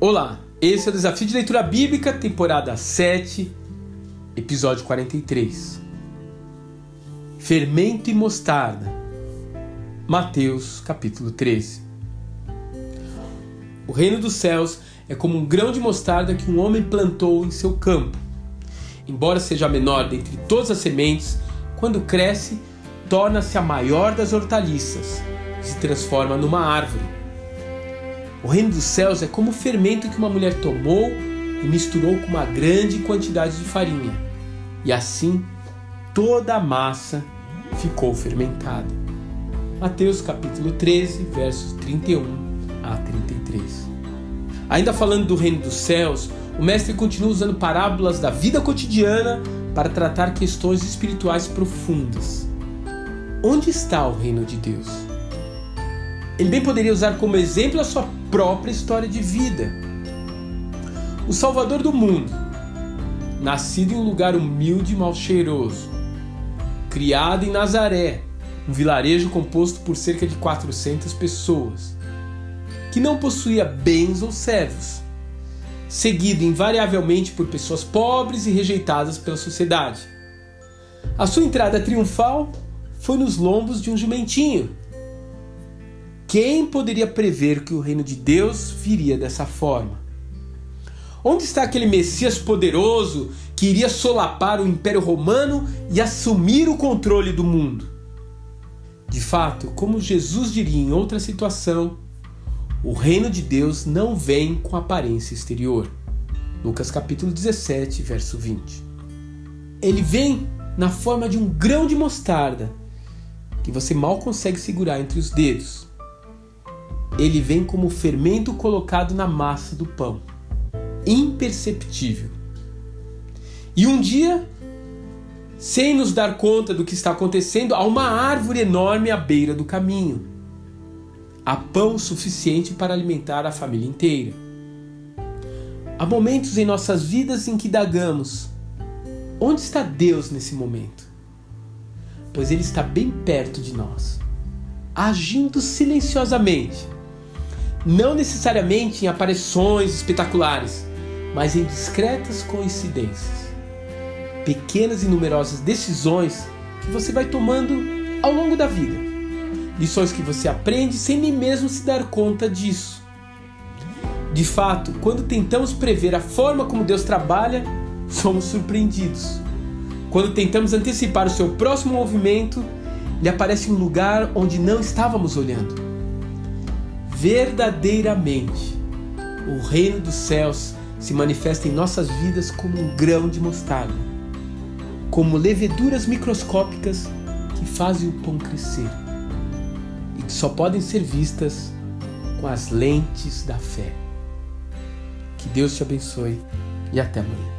Olá, esse é o Desafio de Leitura Bíblica, temporada 7, episódio 43. Fermento e mostarda. Mateus, capítulo 13. O reino dos céus é como um grão de mostarda que um homem plantou em seu campo. Embora seja a menor dentre todas as sementes, quando cresce, torna-se a maior das hortaliças se transforma numa árvore o reino dos céus é como o fermento que uma mulher tomou e misturou com uma grande quantidade de farinha, e assim toda a massa ficou fermentada. Mateus capítulo 13, versos 31 a 33. Ainda falando do reino dos céus, o mestre continua usando parábolas da vida cotidiana para tratar questões espirituais profundas. Onde está o reino de Deus? Ele bem poderia usar como exemplo a sua própria história de vida. O Salvador do mundo, nascido em um lugar humilde e mal cheiroso, criado em Nazaré, um vilarejo composto por cerca de 400 pessoas, que não possuía bens ou servos, seguido invariavelmente por pessoas pobres e rejeitadas pela sociedade. A sua entrada triunfal foi nos lombos de um jumentinho quem poderia prever que o reino de Deus viria dessa forma? Onde está aquele Messias poderoso que iria solapar o Império Romano e assumir o controle do mundo? De fato, como Jesus diria em outra situação, o reino de Deus não vem com aparência exterior. Lucas capítulo 17, verso 20. Ele vem na forma de um grão de mostarda que você mal consegue segurar entre os dedos ele vem como fermento colocado na massa do pão, imperceptível. E um dia, sem nos dar conta do que está acontecendo, há uma árvore enorme à beira do caminho. Há pão suficiente para alimentar a família inteira. Há momentos em nossas vidas em que dagamos: onde está Deus nesse momento? Pois Ele está bem perto de nós, agindo silenciosamente não necessariamente em aparições espetaculares, mas em discretas coincidências. Pequenas e numerosas decisões que você vai tomando ao longo da vida. Lições que você aprende sem nem mesmo se dar conta disso. De fato, quando tentamos prever a forma como Deus trabalha, somos surpreendidos. Quando tentamos antecipar o seu próximo movimento, ele aparece um lugar onde não estávamos olhando verdadeiramente o reino dos céus se manifesta em nossas vidas como um grão de mostarda, como leveduras microscópicas que fazem o pão crescer e que só podem ser vistas com as lentes da fé. Que Deus te abençoe e até amanhã.